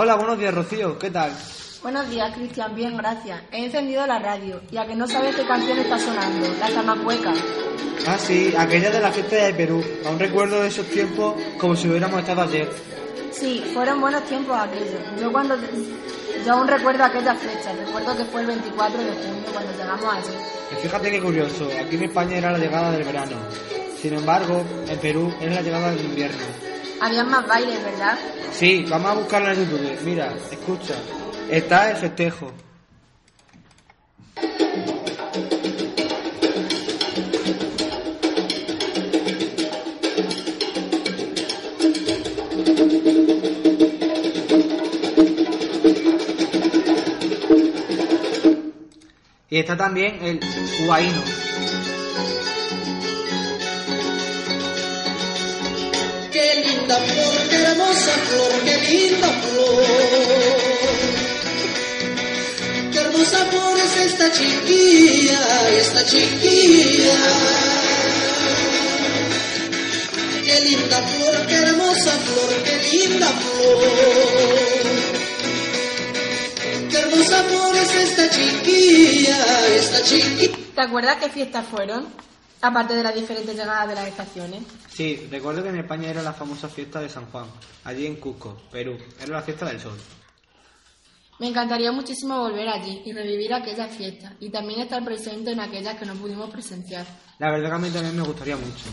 Hola, buenos días, Rocío. ¿Qué tal? Buenos días, Cristian. Bien, gracias. He encendido la radio y a que no sabes qué canción está sonando, la zamacueca. Ah, sí, aquella de la fiesta de Perú. Aún recuerdo esos tiempos como si hubiéramos estado ayer. Sí, fueron buenos tiempos aquellos. Yo cuando yo aún recuerdo aquella fecha. Recuerdo que fue el 24 de junio cuando llegamos allí. Y fíjate qué curioso, aquí en España era la llegada del verano. Sin embargo, en Perú es la llegada del invierno. Habían más bailes, ¿verdad? Sí, vamos a buscarla en YouTube. Mira, escucha. Está el festejo. Y está también el huaíno. Linda flor, qué hermosa flor, qué linda flor. Qué hermosa flor es esta chiquilla, esta chiquilla. Qué linda flor, qué hermosa flor, qué linda flor. Qué hermosa flor es esta chiquilla, esta chiquilla. ¿Te acuerdas qué fiestas fueron? Aparte de las diferentes llegadas de las estaciones. Sí, recuerdo que en España era la famosa fiesta de San Juan, allí en Cusco, Perú. Era la fiesta del sol. Me encantaría muchísimo volver allí y revivir aquellas fiestas y también estar presente en aquellas que no pudimos presenciar. La verdad que a mí también me gustaría mucho.